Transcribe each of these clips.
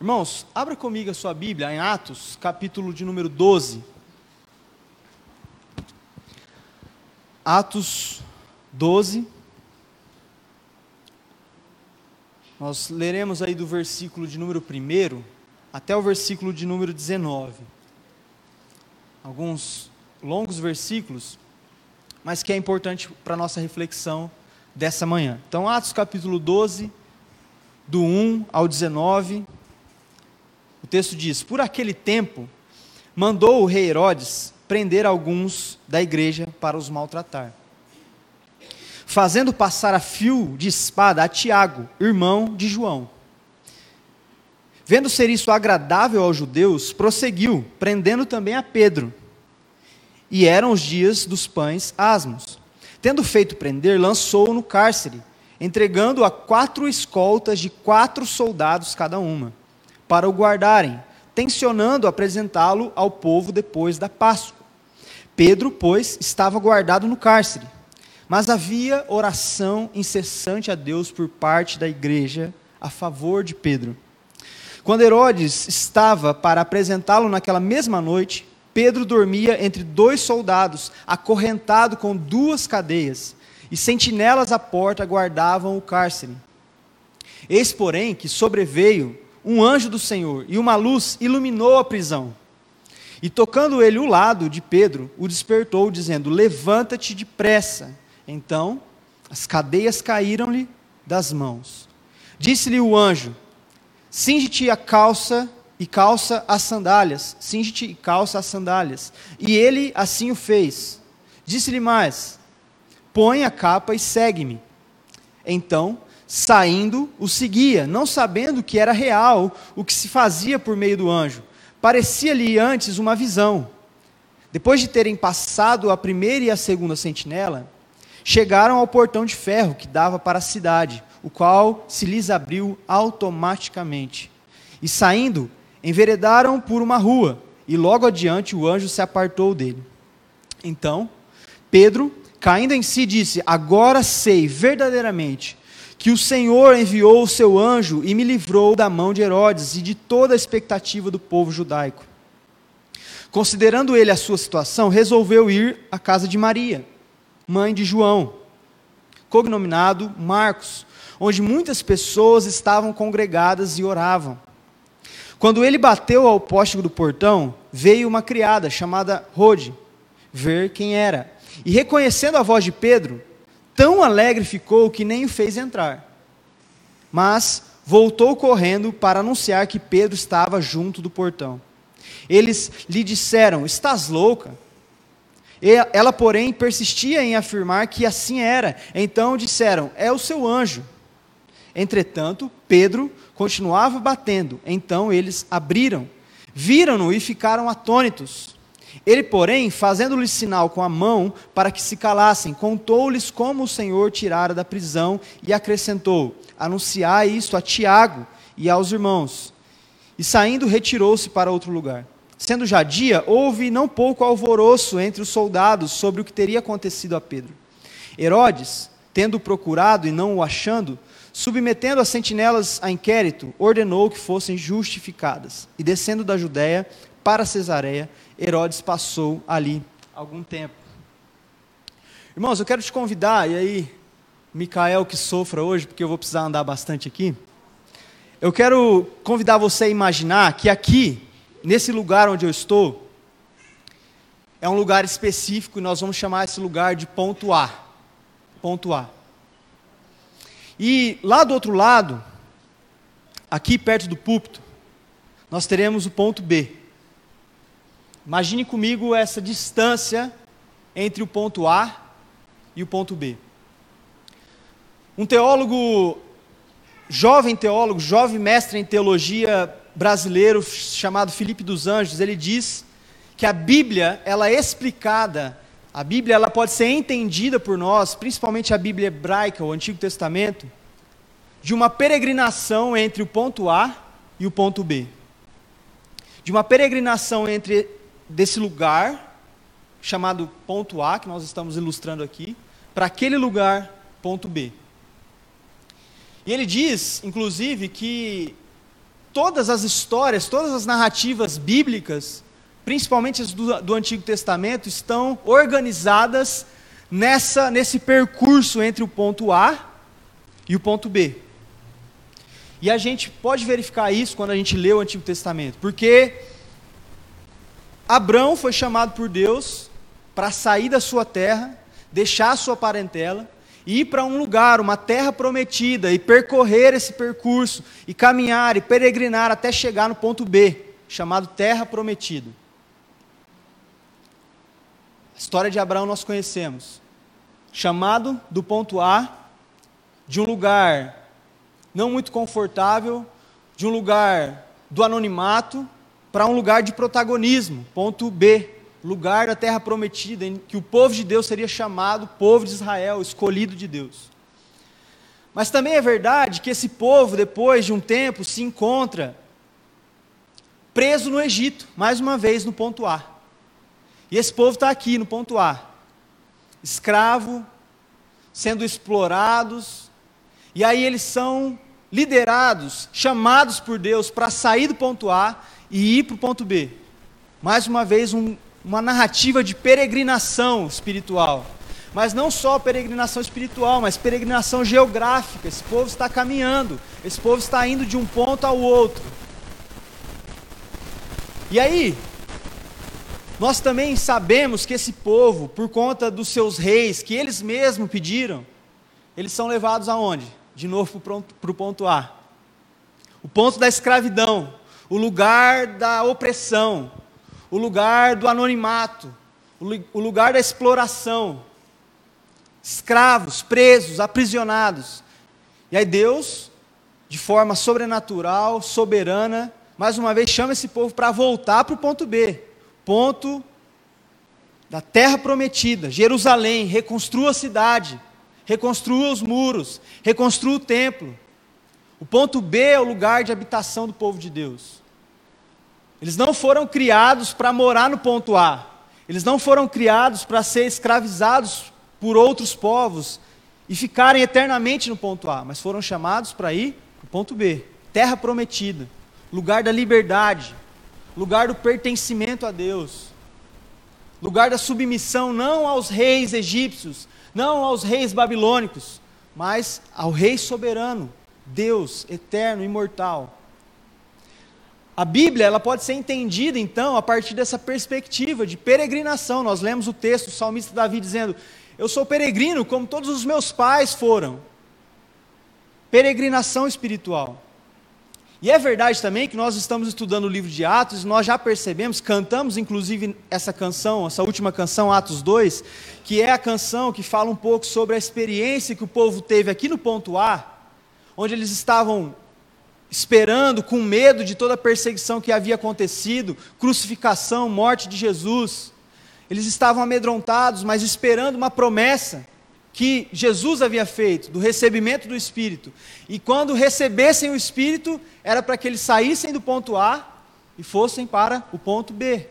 Irmãos, abra comigo a sua Bíblia em Atos, capítulo de número 12. Atos 12. Nós leremos aí do versículo de número 1 até o versículo de número 19. Alguns longos versículos, mas que é importante para a nossa reflexão dessa manhã. Então, Atos capítulo 12, do 1 ao 19. O texto diz: Por aquele tempo, mandou o rei Herodes prender alguns da igreja para os maltratar, fazendo passar a fio de espada a Tiago, irmão de João. Vendo ser isso agradável aos judeus, prosseguiu, prendendo também a Pedro. E eram os dias dos pães asmos. Tendo feito prender, lançou-o no cárcere, entregando a quatro escoltas de quatro soldados cada uma, para o guardarem, tensionando apresentá-lo ao povo depois da Páscoa. Pedro, pois, estava guardado no cárcere, mas havia oração incessante a Deus por parte da igreja a favor de Pedro. Quando Herodes estava para apresentá-lo naquela mesma noite, Pedro dormia entre dois soldados, acorrentado com duas cadeias, e sentinelas à porta guardavam o cárcere. Eis, porém, que sobreveio um anjo do Senhor, e uma luz iluminou a prisão. E tocando ele o lado de Pedro, o despertou, dizendo: Levanta-te depressa. Então as cadeias caíram-lhe das mãos. Disse-lhe o anjo: Cinge-te a calça e calça as sandálias. Cinge-te e calça as sandálias. E ele assim o fez. Disse-lhe mais: Põe a capa e segue-me. Então, saindo, o seguia, não sabendo que era real o que se fazia por meio do anjo. Parecia-lhe antes uma visão. Depois de terem passado a primeira e a segunda sentinela, chegaram ao portão de ferro que dava para a cidade, o qual se lhes abriu automaticamente. E saindo, enveredaram por uma rua, e logo adiante o anjo se apartou dele. Então, Pedro, caindo em si, disse: Agora sei verdadeiramente que o Senhor enviou o seu anjo e me livrou da mão de Herodes e de toda a expectativa do povo judaico. Considerando ele a sua situação, resolveu ir à casa de Maria, mãe de João, cognominado Marcos, onde muitas pessoas estavam congregadas e oravam. Quando ele bateu ao poste do portão, veio uma criada chamada Rode ver quem era. E reconhecendo a voz de Pedro, tão alegre ficou que nem o fez entrar. Mas voltou correndo para anunciar que Pedro estava junto do portão. Eles lhe disseram: Estás louca? Ela, porém, persistia em afirmar que assim era. Então disseram: É o seu anjo. Entretanto, Pedro continuava batendo. Então eles abriram, viram-no e ficaram atônitos. Ele, porém, fazendo-lhes sinal com a mão para que se calassem, contou-lhes como o Senhor tirara da prisão e acrescentou: Anunciai isto a Tiago e aos irmãos. E saindo, retirou-se para outro lugar. Sendo já dia, houve não pouco alvoroço entre os soldados sobre o que teria acontecido a Pedro. Herodes, tendo procurado e não o achando, submetendo as sentinelas a inquérito, ordenou que fossem justificadas. E descendo da Judéia para Cesareia, Herodes passou ali algum tempo. Irmãos, eu quero te convidar, e aí, Micael que sofra hoje, porque eu vou precisar andar bastante aqui. Eu quero convidar você a imaginar que aqui, nesse lugar onde eu estou, é um lugar específico e nós vamos chamar esse lugar de ponto A. Ponto A. E lá do outro lado, aqui perto do púlpito, nós teremos o ponto B. Imagine comigo essa distância entre o ponto A e o ponto B. Um teólogo, jovem teólogo, jovem mestre em teologia brasileiro, chamado Felipe dos Anjos, ele diz que a Bíblia, ela é explicada, a Bíblia ela pode ser entendida por nós, principalmente a Bíblia hebraica, o Antigo Testamento, de uma peregrinação entre o ponto A e o ponto B. De uma peregrinação entre desse lugar, chamado ponto A, que nós estamos ilustrando aqui, para aquele lugar, ponto B. E ele diz, inclusive, que todas as histórias, todas as narrativas bíblicas, principalmente as do, do Antigo Testamento, estão organizadas nessa, nesse percurso entre o ponto A e o ponto B. E a gente pode verificar isso quando a gente lê o Antigo Testamento, porque Abraão foi chamado por Deus para sair da sua terra, deixar a sua parentela e ir para um lugar, uma terra prometida e percorrer esse percurso e caminhar e peregrinar até chegar no ponto B, chamado Terra Prometida. História de Abraão nós conhecemos. Chamado do ponto A, de um lugar não muito confortável, de um lugar do anonimato, para um lugar de protagonismo, ponto B, lugar da terra prometida, em que o povo de Deus seria chamado povo de Israel, escolhido de Deus. Mas também é verdade que esse povo, depois de um tempo, se encontra preso no Egito, mais uma vez no ponto A. E esse povo está aqui no ponto A, escravo, sendo explorados, e aí eles são liderados, chamados por Deus para sair do ponto A e ir para o ponto B. Mais uma vez, um, uma narrativa de peregrinação espiritual. Mas não só peregrinação espiritual, mas peregrinação geográfica. Esse povo está caminhando, esse povo está indo de um ponto ao outro. E aí, nós também sabemos que esse povo, por conta dos seus reis, que eles mesmos pediram, eles são levados aonde? De novo para o ponto A. O ponto da escravidão, o lugar da opressão, o lugar do anonimato, o lugar da exploração. Escravos, presos, aprisionados. E aí Deus, de forma sobrenatural, soberana, mais uma vez chama esse povo para voltar para o ponto B ponto da terra prometida, Jerusalém, reconstrua a cidade, reconstrua os muros, reconstrua o templo. O ponto B é o lugar de habitação do povo de Deus. Eles não foram criados para morar no ponto A. Eles não foram criados para ser escravizados por outros povos e ficarem eternamente no ponto A, mas foram chamados para ir para o ponto B terra prometida, lugar da liberdade, lugar do pertencimento a Deus, lugar da submissão não aos reis egípcios, não aos reis babilônicos, mas ao Rei soberano, Deus eterno, imortal. A Bíblia ela pode ser entendida então a partir dessa perspectiva de peregrinação. Nós lemos o texto do salmista Davi dizendo: Eu sou peregrino como todos os meus pais foram. Peregrinação espiritual. E é verdade também que nós estamos estudando o livro de Atos, e nós já percebemos, cantamos inclusive essa canção, essa última canção, Atos 2, que é a canção que fala um pouco sobre a experiência que o povo teve aqui no ponto A, onde eles estavam esperando, com medo de toda a perseguição que havia acontecido, crucificação, morte de Jesus. Eles estavam amedrontados, mas esperando uma promessa que Jesus havia feito, do recebimento do Espírito. E quando recebessem o Espírito, era para que eles saíssem do ponto A e fossem para o ponto B.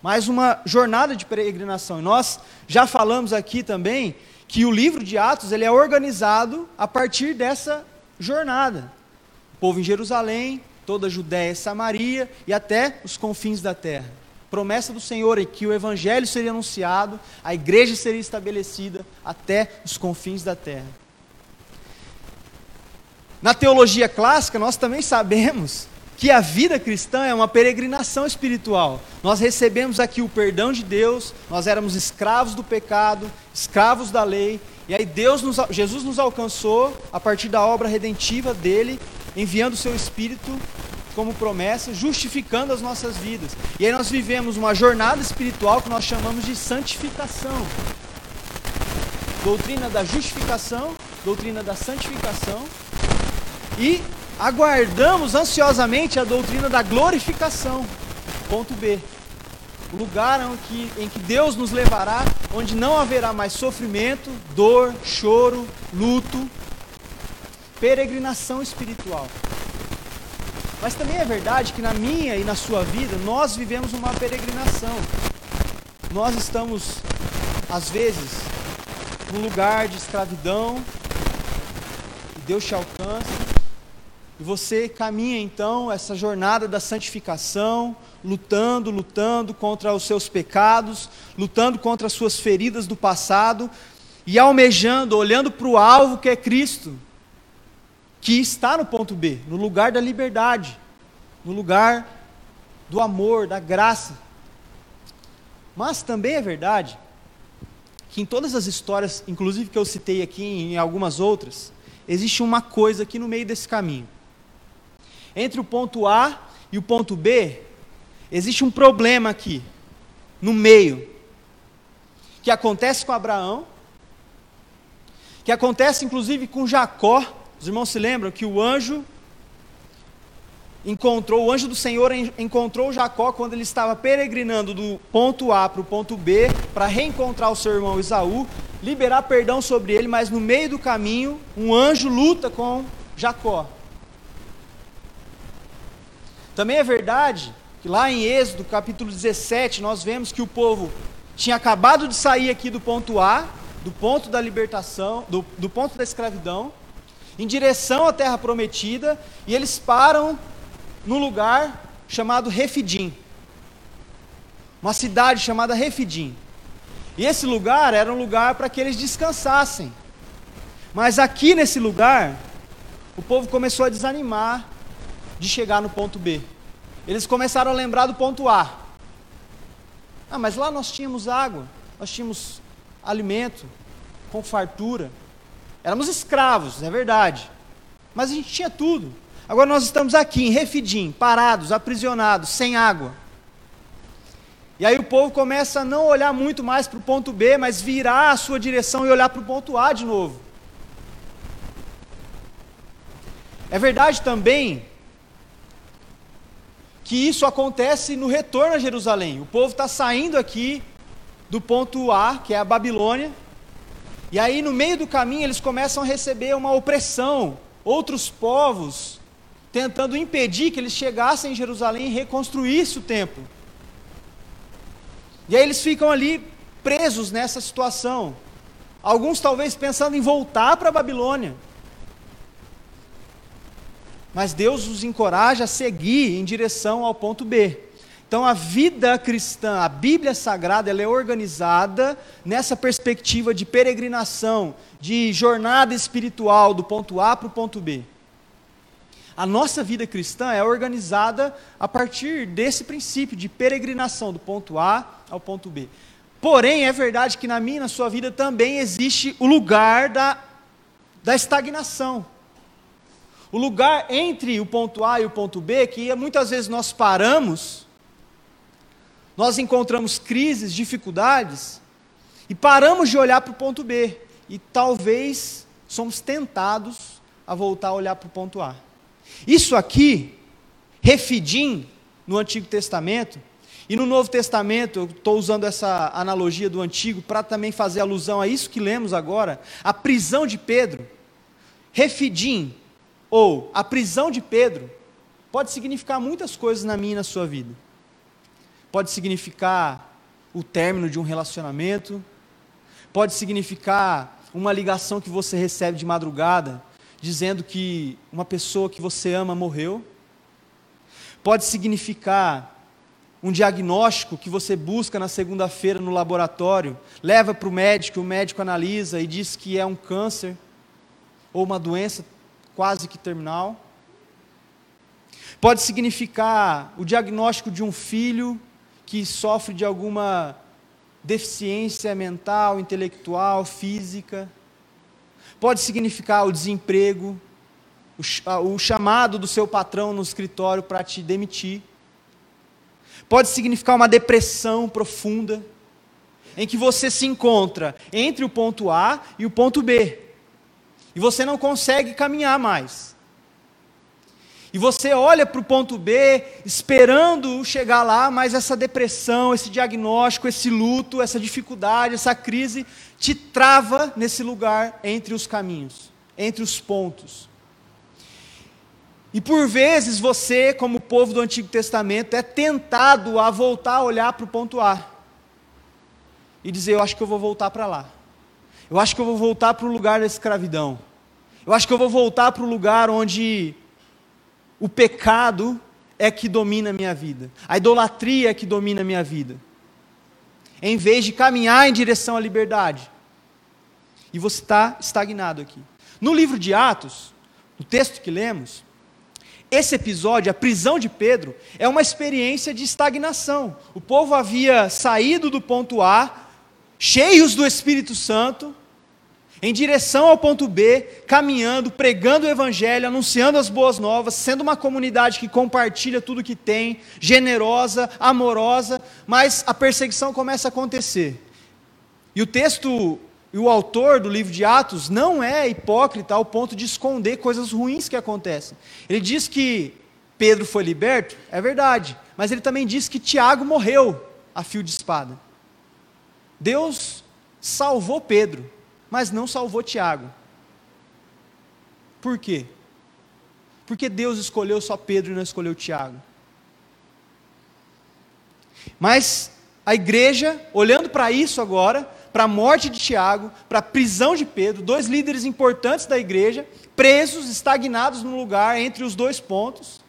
Mais uma jornada de peregrinação. E nós já falamos aqui também que o livro de Atos ele é organizado a partir dessa jornada povo em Jerusalém, toda a Judéia e Samaria e até os confins da terra. Promessa do Senhor em que o evangelho seria anunciado, a igreja seria estabelecida até os confins da terra. Na teologia clássica, nós também sabemos que a vida cristã é uma peregrinação espiritual. Nós recebemos aqui o perdão de Deus, nós éramos escravos do pecado, escravos da lei, e aí Deus nos, Jesus nos alcançou a partir da obra redentiva dele enviando o seu Espírito como promessa, justificando as nossas vidas. E aí nós vivemos uma jornada espiritual que nós chamamos de santificação. Doutrina da justificação, doutrina da santificação. E aguardamos ansiosamente a doutrina da glorificação. Ponto B. O lugar em que, em que Deus nos levará, onde não haverá mais sofrimento, dor, choro, luto, peregrinação espiritual. Mas também é verdade que na minha e na sua vida nós vivemos uma peregrinação. Nós estamos, às vezes, num lugar de escravidão, e Deus te alcança, E você caminha então essa jornada da santificação, lutando, lutando contra os seus pecados, lutando contra as suas feridas do passado e almejando, olhando para o alvo que é Cristo, que está no ponto B, no lugar da liberdade, no lugar do amor, da graça. Mas também é verdade que em todas as histórias, inclusive que eu citei aqui em algumas outras, existe uma coisa aqui no meio desse caminho. Entre o ponto A e o ponto B, existe um problema aqui, no meio, que acontece com Abraão, que acontece inclusive com Jacó. Os irmãos se lembram que o anjo encontrou, o anjo do Senhor encontrou Jacó quando ele estava peregrinando do ponto A para o ponto B para reencontrar o seu irmão Isaú, liberar perdão sobre ele, mas no meio do caminho, um anjo luta com Jacó. Também é verdade que lá em Êxodo, capítulo 17, nós vemos que o povo tinha acabado de sair aqui do ponto A, do ponto da libertação, do, do ponto da escravidão, em direção à terra prometida, e eles param no lugar chamado Refidim. Uma cidade chamada Refidim. E esse lugar era um lugar para que eles descansassem. Mas aqui nesse lugar, o povo começou a desanimar de chegar no ponto B. Eles começaram a lembrar do ponto A. Ah, mas lá nós tínhamos água, nós tínhamos alimento, com fartura. Éramos escravos, é verdade. Mas a gente tinha tudo. Agora nós estamos aqui em Refidim, parados, aprisionados, sem água. E aí o povo começa a não olhar muito mais para o ponto B, mas virar a sua direção e olhar para o ponto A de novo. É verdade também que isso acontece no retorno a Jerusalém. O povo está saindo aqui do ponto A, que é a Babilônia, e aí no meio do caminho eles começam a receber uma opressão, outros povos tentando impedir que eles chegassem em Jerusalém e reconstruíssem o templo. E aí eles ficam ali presos nessa situação. Alguns talvez pensando em voltar para a Babilônia. Mas Deus os encoraja a seguir em direção ao ponto B. Então a vida cristã, a Bíblia Sagrada, ela é organizada nessa perspectiva de peregrinação, de jornada espiritual do ponto A para o ponto B. A nossa vida cristã é organizada a partir desse princípio de peregrinação do ponto A ao ponto B. Porém, é verdade que na minha e na sua vida também existe o lugar da, da estagnação o lugar entre o ponto A e o ponto B, que muitas vezes nós paramos, nós encontramos crises, dificuldades, e paramos de olhar para o ponto B, e talvez somos tentados a voltar a olhar para o ponto A. Isso aqui, refidim no Antigo Testamento, e no Novo Testamento, eu estou usando essa analogia do Antigo para também fazer alusão a isso que lemos agora, a prisão de Pedro. Refidim ou a prisão de Pedro pode significar muitas coisas na minha e na sua vida. Pode significar o término de um relacionamento, pode significar uma ligação que você recebe de madrugada dizendo que uma pessoa que você ama morreu. Pode significar um diagnóstico que você busca na segunda-feira no laboratório, leva para o médico, o médico analisa e diz que é um câncer ou uma doença quase que terminal. Pode significar o diagnóstico de um filho que sofre de alguma deficiência mental, intelectual, física. Pode significar o desemprego, o, chamado do seu patrão no escritório para te demitir. Pode significar uma depressão profunda, em que você se encontra entre o ponto A e o ponto B. E você não consegue caminhar mais. E você olha para o ponto B, esperando chegar lá, mas essa depressão, esse diagnóstico, esse luto, essa dificuldade, essa crise, te trava nesse lugar entre os caminhos, entre os pontos. E por vezes você, como povo do Antigo Testamento, é tentado a voltar a olhar para o ponto A e dizer: Eu acho que eu vou voltar para lá. Eu acho que eu vou voltar para o lugar da escravidão. Eu acho que eu vou voltar para o lugar onde o pecado é que domina a minha vida, a idolatria é que domina a minha vida, em vez de caminhar em direção à liberdade. E você está estagnado aqui. No livro de Atos, no texto que lemos, esse episódio, a prisão de Pedro, é uma experiência de estagnação. O povo havia saído do ponto A, cheios do Espírito Santo, em direção ao ponto B, caminhando, pregando o Evangelho, anunciando as boas novas, sendo uma comunidade que compartilha tudo que tem, generosa, amorosa, mas a perseguição começa a acontecer. E o texto e o autor do livro de Atos não é hipócrita ao ponto de esconder coisas ruins que acontecem. Ele diz que Pedro foi liberto, é verdade, mas ele também diz que Tiago morreu a fio de espada. Deus salvou Pedro, mas não salvou Tiago. Por quê? Porque Deus escolheu só Pedro e não escolheu Tiago. Mas a igreja, olhando para isso agora, para a morte de Tiago, para a prisão de Pedro, dois líderes importantes da igreja, presos, estagnados no lugar entre os dois pontos.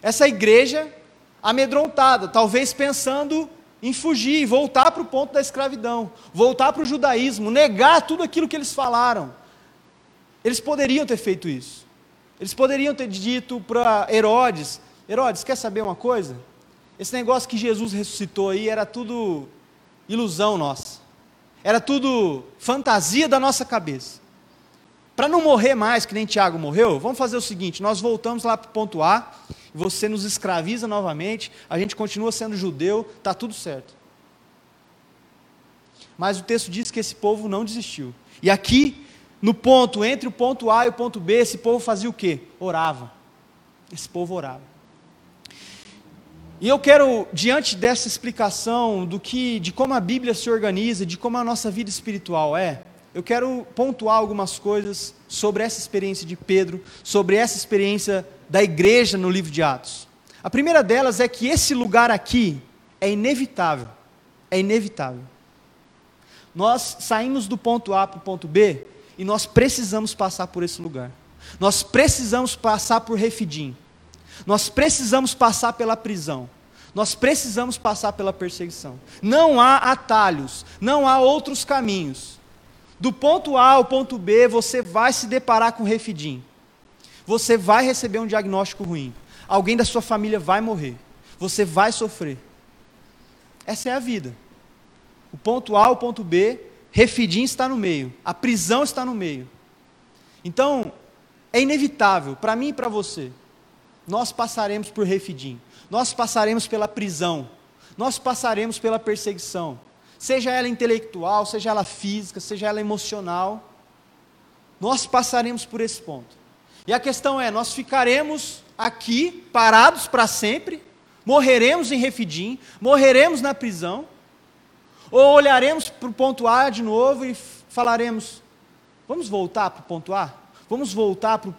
Essa igreja amedrontada, talvez pensando em fugir, voltar para o ponto da escravidão, voltar para o judaísmo, negar tudo aquilo que eles falaram. Eles poderiam ter feito isso. Eles poderiam ter dito para Herodes: Herodes, quer saber uma coisa? Esse negócio que Jesus ressuscitou aí era tudo ilusão nossa. Era tudo fantasia da nossa cabeça. Para não morrer mais, que nem Tiago morreu, vamos fazer o seguinte: nós voltamos lá para o ponto A, você nos escraviza novamente, a gente continua sendo judeu, está tudo certo. Mas o texto diz que esse povo não desistiu. E aqui, no ponto, entre o ponto A e o ponto B, esse povo fazia o quê? Orava. Esse povo orava. E eu quero, diante dessa explicação do que, de como a Bíblia se organiza, de como a nossa vida espiritual é, eu quero pontuar algumas coisas sobre essa experiência de Pedro, sobre essa experiência da igreja no livro de Atos. A primeira delas é que esse lugar aqui é inevitável. É inevitável. Nós saímos do ponto A para o ponto B e nós precisamos passar por esse lugar. Nós precisamos passar por Refidim. Nós precisamos passar pela prisão. Nós precisamos passar pela perseguição. Não há atalhos, não há outros caminhos. Do ponto A ao ponto B, você vai se deparar com refidim. Você vai receber um diagnóstico ruim. Alguém da sua família vai morrer. Você vai sofrer. Essa é a vida. O ponto A, o ponto B, refidim está no meio. A prisão está no meio. Então, é inevitável, para mim e para você, nós passaremos por refidim, nós passaremos pela prisão, nós passaremos pela perseguição, seja ela intelectual, seja ela física, seja ela emocional, nós passaremos por esse ponto. E a questão é: nós ficaremos aqui parados para sempre, morreremos em refidim, morreremos na prisão, ou olharemos para o ponto A de novo e falaremos: vamos voltar para o ponto A? Vamos voltar para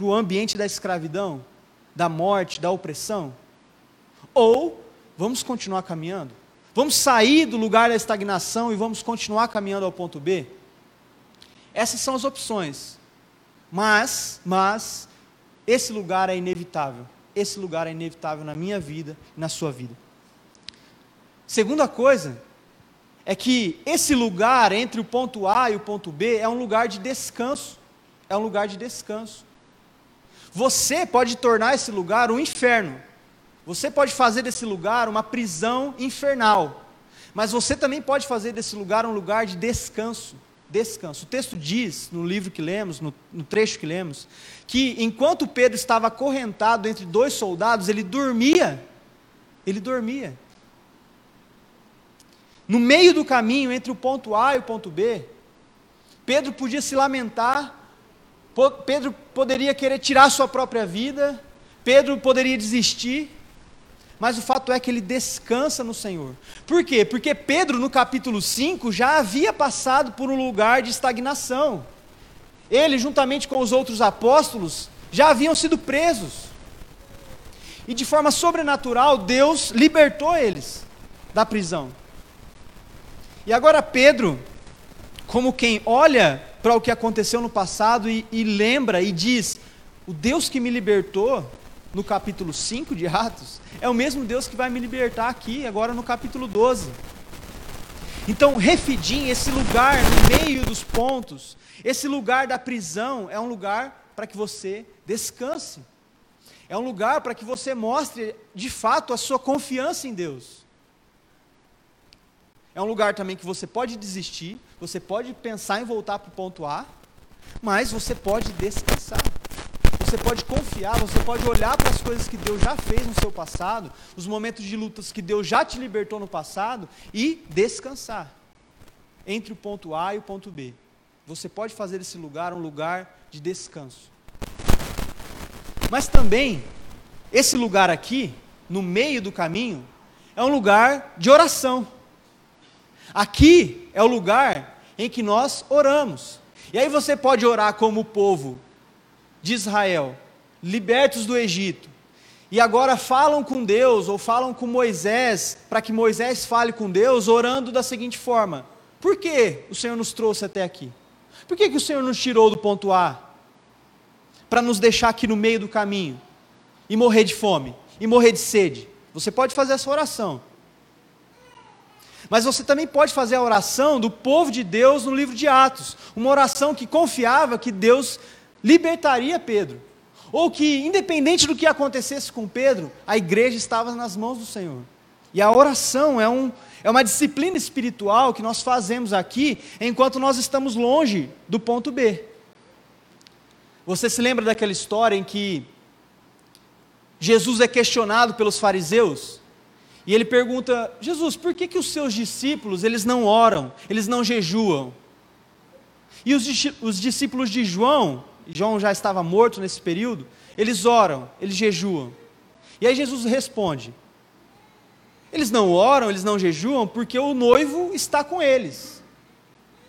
o ambiente da escravidão? da morte, da opressão? Ou vamos continuar caminhando? Vamos sair do lugar da estagnação e vamos continuar caminhando ao ponto B? Essas são as opções. Mas, mas, esse lugar é inevitável. Esse lugar é inevitável na minha vida e na sua vida. Segunda coisa é que esse lugar entre o ponto A e o ponto B é um lugar de descanso. É um lugar de descanso. Você pode tornar esse lugar um inferno. Você pode fazer desse lugar uma prisão infernal. Mas você também pode fazer desse lugar um lugar de descanso. Descanso. O texto diz, no livro que lemos, no, no trecho que lemos, que enquanto Pedro estava acorrentado entre dois soldados, ele dormia. Ele dormia. No meio do caminho, entre o ponto A e o ponto B, Pedro podia se lamentar Pedro poderia querer tirar sua própria vida, Pedro poderia desistir, mas o fato é que ele descansa no Senhor. Por quê? Porque Pedro, no capítulo 5, já havia passado por um lugar de estagnação. Ele, juntamente com os outros apóstolos, já haviam sido presos. E de forma sobrenatural, Deus libertou eles da prisão. E agora Pedro, como quem olha para o que aconteceu no passado e, e lembra e diz: O Deus que me libertou no capítulo 5 de Atos é o mesmo Deus que vai me libertar aqui, agora no capítulo 12. Então, Refidim, esse lugar no meio dos pontos, esse lugar da prisão, é um lugar para que você descanse. É um lugar para que você mostre de fato a sua confiança em Deus. É um lugar também que você pode desistir, você pode pensar em voltar para o ponto A, mas você pode descansar. Você pode confiar, você pode olhar para as coisas que Deus já fez no seu passado, os momentos de lutas que Deus já te libertou no passado e descansar entre o ponto A e o ponto B. Você pode fazer esse lugar um lugar de descanso. Mas também, esse lugar aqui, no meio do caminho, é um lugar de oração. Aqui é o lugar em que nós oramos. E aí você pode orar como o povo de Israel, libertos do Egito, e agora falam com Deus ou falam com Moisés, para que Moisés fale com Deus, orando da seguinte forma: Por que o Senhor nos trouxe até aqui? Por que, que o Senhor nos tirou do ponto A? para nos deixar aqui no meio do caminho e morrer de fome e morrer de sede. Você pode fazer essa oração. Mas você também pode fazer a oração do povo de Deus no livro de Atos, uma oração que confiava que Deus libertaria Pedro, ou que, independente do que acontecesse com Pedro, a igreja estava nas mãos do Senhor. E a oração é, um, é uma disciplina espiritual que nós fazemos aqui enquanto nós estamos longe do ponto B. Você se lembra daquela história em que Jesus é questionado pelos fariseus? E ele pergunta: Jesus, por que, que os seus discípulos eles não oram, eles não jejuam? E os, os discípulos de João, João já estava morto nesse período, eles oram, eles jejuam. E aí Jesus responde: Eles não oram, eles não jejuam porque o noivo está com eles,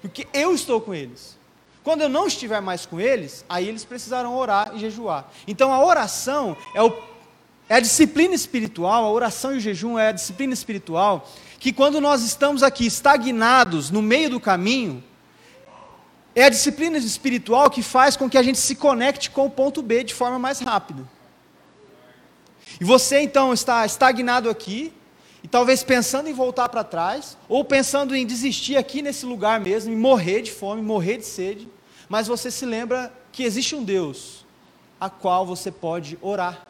porque eu estou com eles. Quando eu não estiver mais com eles, aí eles precisarão orar e jejuar. Então a oração é, o, é a disciplina espiritual, a oração e o jejum é a disciplina espiritual, que quando nós estamos aqui estagnados no meio do caminho, é a disciplina espiritual que faz com que a gente se conecte com o ponto B de forma mais rápida. E você então está estagnado aqui, e talvez pensando em voltar para trás, ou pensando em desistir aqui nesse lugar mesmo, e morrer de fome, morrer de sede mas você se lembra que existe um Deus a qual você pode orar.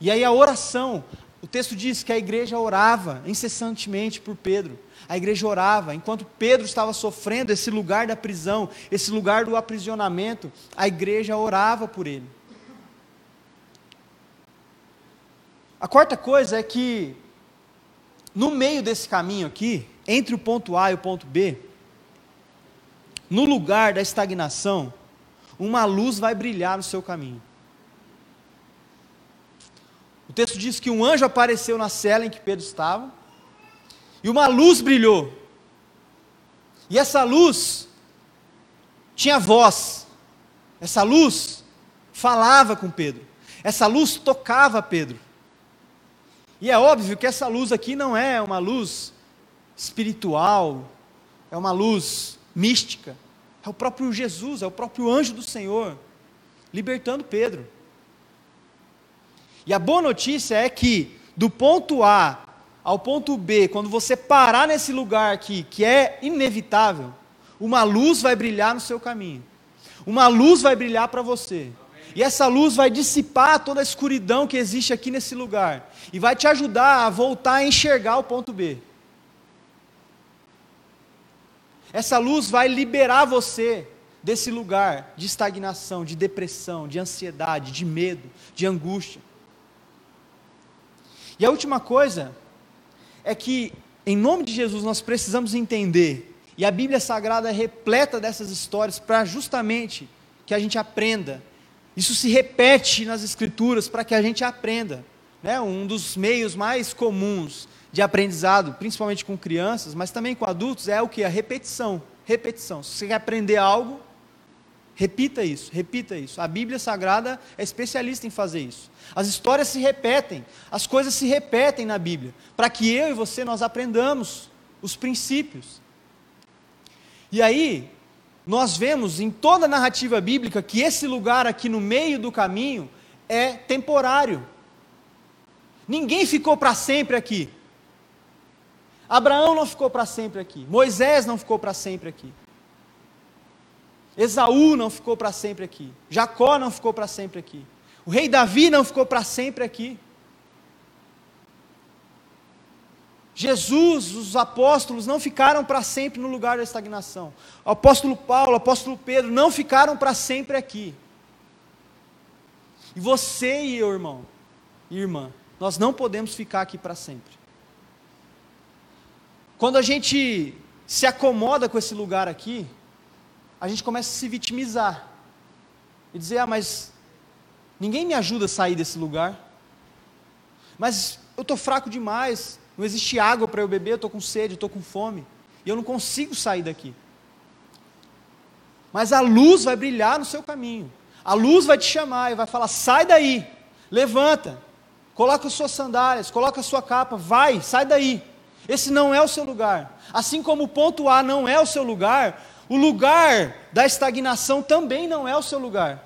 E aí a oração, o texto diz que a igreja orava incessantemente por Pedro. A igreja orava, enquanto Pedro estava sofrendo esse lugar da prisão, esse lugar do aprisionamento, a igreja orava por ele. A quarta coisa é que, no meio desse caminho aqui, entre o ponto A e o ponto B, no lugar da estagnação, uma luz vai brilhar no seu caminho. O texto diz que um anjo apareceu na cela em que Pedro estava, e uma luz brilhou. E essa luz tinha voz. Essa luz falava com Pedro. Essa luz tocava Pedro. E é óbvio que essa luz aqui não é uma luz espiritual, é uma luz mística. É o próprio Jesus, é o próprio anjo do Senhor, libertando Pedro. E a boa notícia é que, do ponto A ao ponto B, quando você parar nesse lugar aqui, que é inevitável, uma luz vai brilhar no seu caminho. Uma luz vai brilhar para você. E essa luz vai dissipar toda a escuridão que existe aqui nesse lugar. E vai te ajudar a voltar a enxergar o ponto B. Essa luz vai liberar você desse lugar de estagnação, de depressão, de ansiedade, de medo, de angústia. E a última coisa é que, em nome de Jesus, nós precisamos entender, e a Bíblia Sagrada é repleta dessas histórias para justamente que a gente aprenda. Isso se repete nas Escrituras para que a gente aprenda. Né? Um dos meios mais comuns de aprendizado, principalmente com crianças, mas também com adultos, é o que? A repetição. Repetição. Se você quer aprender algo, repita isso, repita isso. A Bíblia Sagrada é especialista em fazer isso. As histórias se repetem, as coisas se repetem na Bíblia, para que eu e você nós aprendamos os princípios. E aí, nós vemos em toda a narrativa bíblica que esse lugar aqui no meio do caminho é temporário. Ninguém ficou para sempre aqui. Abraão não ficou para sempre aqui. Moisés não ficou para sempre aqui. Esaú não ficou para sempre aqui. Jacó não ficou para sempre aqui. O rei Davi não ficou para sempre aqui. Jesus, os apóstolos não ficaram para sempre no lugar da estagnação. O apóstolo Paulo, o apóstolo Pedro não ficaram para sempre aqui. E você e eu, irmão, irmã, nós não podemos ficar aqui para sempre. Quando a gente se acomoda com esse lugar aqui, a gente começa a se vitimizar e dizer: ah, mas ninguém me ajuda a sair desse lugar. Mas eu estou fraco demais, não existe água para eu beber, eu estou com sede, estou com fome, e eu não consigo sair daqui. Mas a luz vai brilhar no seu caminho, a luz vai te chamar e vai falar: sai daí, levanta, coloca as suas sandálias, coloca a sua capa, vai, sai daí. Esse não é o seu lugar. Assim como o ponto A não é o seu lugar, o lugar da estagnação também não é o seu lugar.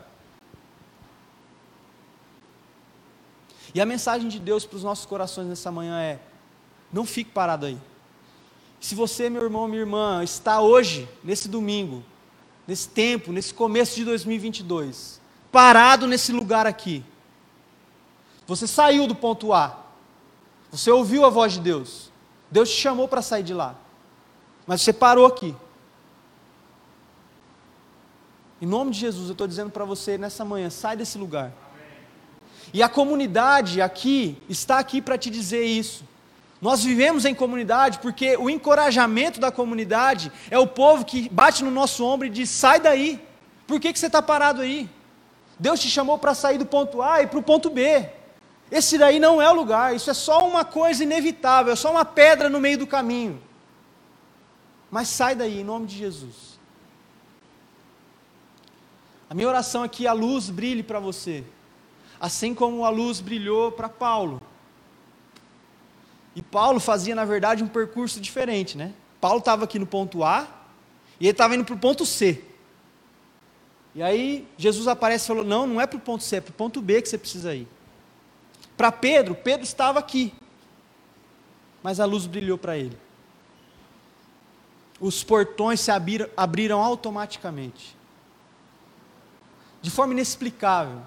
E a mensagem de Deus para os nossos corações nessa manhã é: não fique parado aí. Se você, meu irmão, minha irmã, está hoje, nesse domingo, nesse tempo, nesse começo de 2022, parado nesse lugar aqui, você saiu do ponto A, você ouviu a voz de Deus, Deus te chamou para sair de lá, mas você parou aqui. Em nome de Jesus, eu estou dizendo para você nessa manhã: sai desse lugar. E a comunidade aqui está aqui para te dizer isso. Nós vivemos em comunidade porque o encorajamento da comunidade é o povo que bate no nosso ombro e diz: sai daí. Por que, que você está parado aí? Deus te chamou para sair do ponto A e para o ponto B. Esse daí não é o lugar, isso é só uma coisa inevitável, é só uma pedra no meio do caminho. Mas sai daí, em nome de Jesus. A minha oração é que a luz brilhe para você, assim como a luz brilhou para Paulo. E Paulo fazia, na verdade, um percurso diferente, né? Paulo estava aqui no ponto A e ele estava indo para o ponto C. E aí Jesus aparece e falou: Não, não é para o ponto C, é para o ponto B que você precisa ir. Para Pedro, Pedro estava aqui, mas a luz brilhou para ele. Os portões se abriram, abriram automaticamente, de forma inexplicável.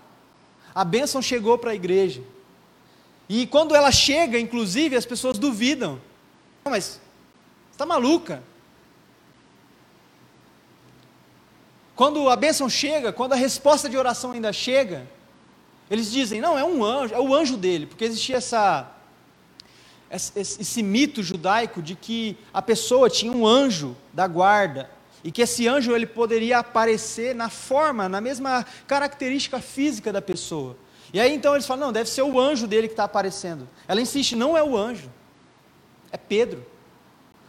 A bênção chegou para a igreja. E quando ela chega, inclusive, as pessoas duvidam. Não, mas está maluca? Quando a bênção chega, quando a resposta de oração ainda chega, eles dizem, não, é um anjo, é o anjo dele, porque existia essa, esse, esse mito judaico de que a pessoa tinha um anjo da guarda, e que esse anjo ele poderia aparecer na forma, na mesma característica física da pessoa. E aí então eles falam: não, deve ser o anjo dele que está aparecendo. Ela insiste: não é o anjo, é Pedro.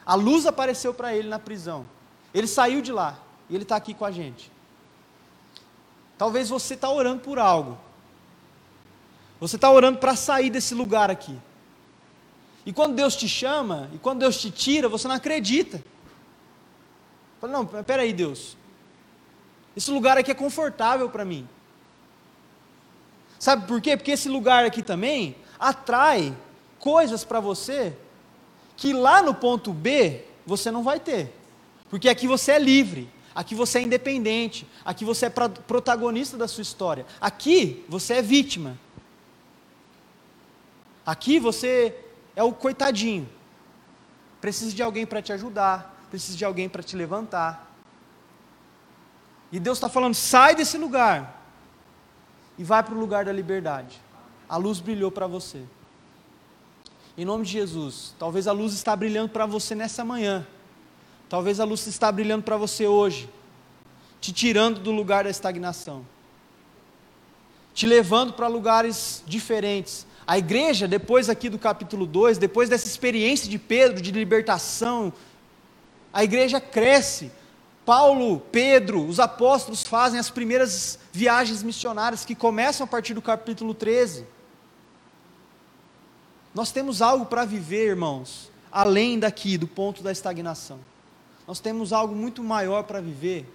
A luz apareceu para ele na prisão. Ele saiu de lá e ele está aqui com a gente. Talvez você está orando por algo. Você está orando para sair desse lugar aqui. E quando Deus te chama, e quando Deus te tira, você não acredita. Fala, não, peraí, Deus. Esse lugar aqui é confortável para mim. Sabe por quê? Porque esse lugar aqui também atrai coisas para você que lá no ponto B você não vai ter. Porque aqui você é livre, aqui você é independente, aqui você é protagonista da sua história. Aqui você é vítima. Aqui você é o coitadinho. Precisa de alguém para te ajudar, precisa de alguém para te levantar. E Deus está falando: sai desse lugar e vai para o lugar da liberdade. A luz brilhou para você. Em nome de Jesus, talvez a luz está brilhando para você nessa manhã. Talvez a luz está brilhando para você hoje, te tirando do lugar da estagnação, te levando para lugares diferentes. A igreja, depois aqui do capítulo 2, depois dessa experiência de Pedro de libertação, a igreja cresce, Paulo, Pedro, os apóstolos fazem as primeiras viagens missionárias que começam a partir do capítulo 13. Nós temos algo para viver, irmãos, além daqui, do ponto da estagnação. Nós temos algo muito maior para viver,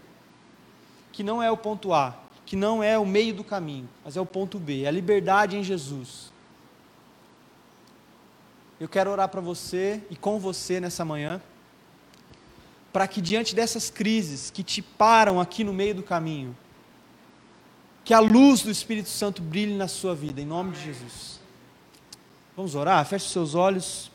que não é o ponto A, que não é o meio do caminho, mas é o ponto B, é a liberdade em Jesus. Eu quero orar para você e com você nessa manhã, para que diante dessas crises que te param aqui no meio do caminho, que a luz do Espírito Santo brilhe na sua vida, em nome de Jesus. Vamos orar? Feche seus olhos.